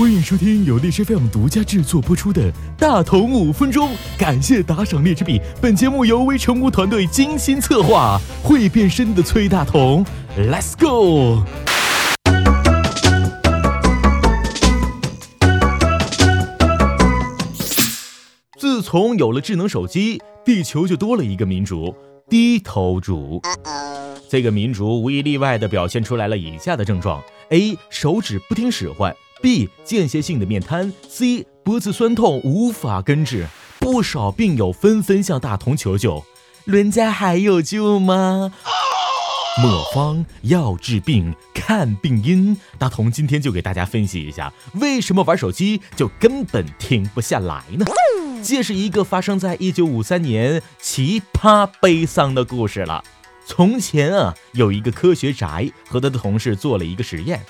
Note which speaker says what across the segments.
Speaker 1: 欢迎收听由荔枝 FM 独家制作播出的《大同五分钟》，感谢打赏荔枝币。本节目由微成功团队精心策划，会变身的崔大同，Let's go！自从有了智能手机，地球就多了一个民族——低头族。这个民族无一例外地表现出来了以下的症状：A. 手指不听使唤；B. 间歇性的面瘫；C. 脖子酸痛无法根治。不少病友纷纷向大同求救，人家还有救吗？莫方，要治病看病因。大同今天就给大家分析一下，为什么玩手机就根本停不下来呢？这是一个发生在一九五三年奇葩悲伤的故事了。从前啊，有一个科学宅和他的同事做了一个实验。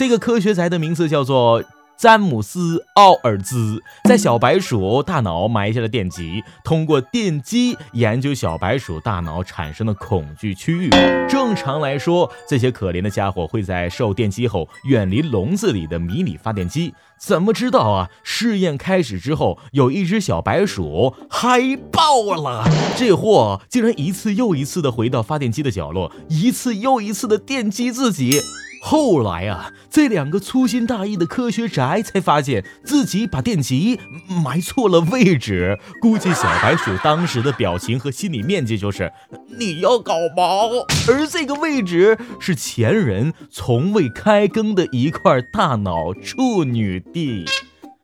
Speaker 1: 这个科学宅的名字叫做詹姆斯·奥尔兹，在小白鼠大脑埋下了电极，通过电击研究小白鼠大脑产生的恐惧区域。正常来说，这些可怜的家伙会在受电击后远离笼子里的迷你发电机。怎么知道啊？试验开始之后，有一只小白鼠嗨爆了，这货竟然一次又一次的回到发电机的角落，一次又一次的电击自己。后来啊，这两个粗心大意的科学宅才发现自己把电极埋错了位置。估计小白鼠当时的表情和心理面积就是你要搞毛，而这个位置是前人从未开耕的一块大脑处女地。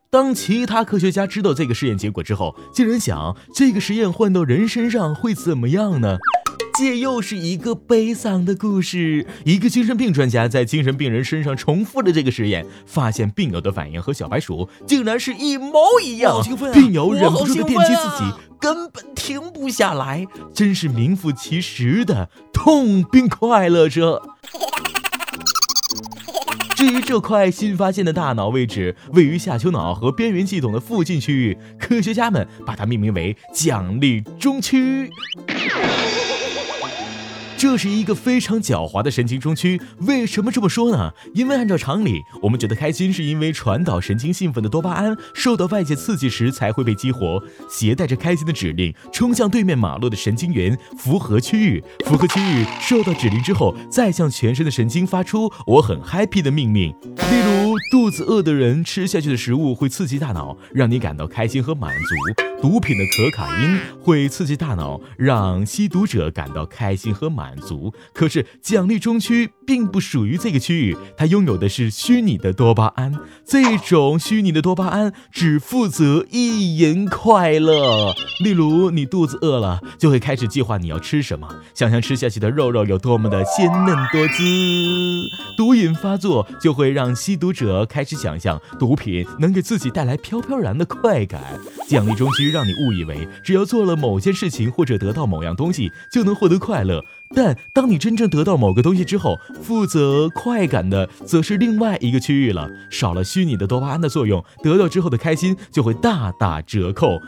Speaker 1: 当其他科学家知道这个实验结果之后，竟然想这个实验换到人身上会怎么样呢？这又是一个悲伤的故事。一个精神病专家在精神病人身上重复了这个实验，发现病友的反应和小白鼠竟然是一模一样。病友忍不住的电击自己，根本停不下来，真是名副其实的痛并快乐着。至于这块新发现的大脑位置，位于下丘脑和边缘系统的附近区域，科学家们把它命名为奖励中区。这是一个非常狡猾的神经中区。为什么这么说呢？因为按照常理，我们觉得开心是因为传导神经兴奋的多巴胺受到外界刺激时才会被激活，携带着开心的指令冲向对面马路的神经元符合区域。符合区域受到指令之后，再向全身的神经发出“我很 happy” 的命令。例如，肚子饿的人吃下去的食物会刺激大脑，让你感到开心和满足。毒品的可卡因会刺激大脑，让吸毒者感到开心和满足。可是奖励中区并不属于这个区域，它拥有的是虚拟的多巴胺。这种虚拟的多巴胺只负责意淫快乐。例如，你肚子饿了，就会开始计划你要吃什么，想象吃下去的肉肉有多么的鲜嫩多汁。毒瘾发作就会让吸毒者开始想象毒品能给自己带来飘飘然的快感。奖励中区。让你误以为只要做了某件事情或者得到某样东西就能获得快乐，但当你真正得到某个东西之后，负责快感的则是另外一个区域了。少了虚拟的多巴胺的作用，得到之后的开心就会大打折扣。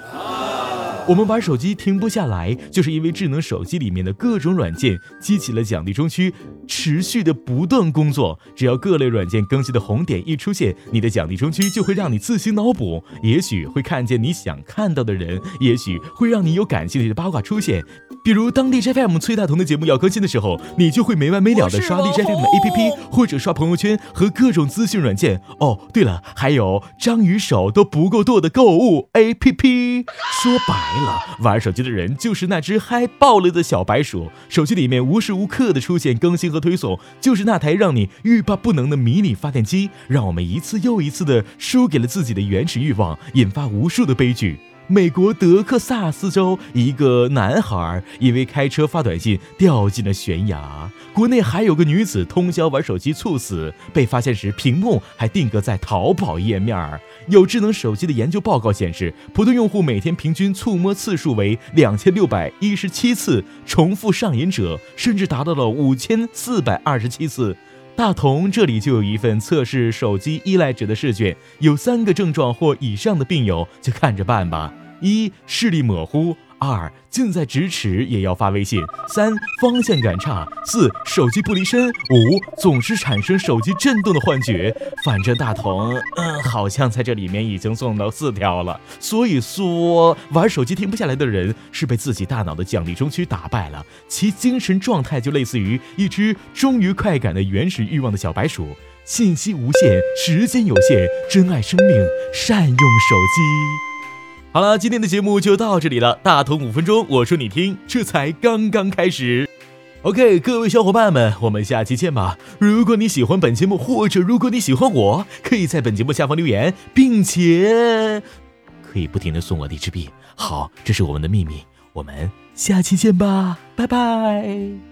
Speaker 1: 我们玩手机停不下来，就是因为智能手机里面的各种软件激起了奖励中区，持续的不断工作。只要各类软件更新的红点一出现，你的奖励中区就会让你自行脑补，也许会看见你想看到的人，也许会让你有感兴趣的八卦出现。比如当地 FM 崔大同的节目要更新的时候，你就会没完没了的刷荔枝 FM 的 APP，或者刷朋友圈和各种资讯软件。哦，对了，还有章鱼手都不够剁的购物 APP。说白。玩手机的人就是那只嗨爆了的小白鼠，手机里面无时无刻的出现更新和推送，就是那台让你欲罢不能的迷你发电机，让我们一次又一次的输给了自己的原始欲望，引发无数的悲剧。美国德克萨斯州一个男孩因为开车发短信掉进了悬崖。国内还有个女子通宵玩手机猝死，被发现时屏幕还定格在淘宝页面。有智能手机的研究报告显示，普通用户每天平均触摸次数为两千六百一十七次，重复上瘾者甚至达到了五千四百二十七次。大同这里就有一份测试手机依赖者的试卷，有三个症状或以上的病友就看着办吧：一、视力模糊；二近在咫尺也要发微信；三方向感差；四手机不离身；五总是产生手机震动的幻觉。反正大同，嗯，好像在这里面已经送到四条了。所以说，玩手机停不下来的人是被自己大脑的奖励中区打败了，其精神状态就类似于一只忠于快感的原始欲望的小白鼠。信息无限，时间有限，珍爱生命，善用手机。好了，今天的节目就到这里了。大同五分钟，我说你听，这才刚刚开始。OK，各位小伙伴们，我们下期见吧。如果你喜欢本节目，或者如果你喜欢我，可以在本节目下方留言，并且可以不停的送我荔枝币。好，这是我们的秘密。我们下期见吧，拜拜。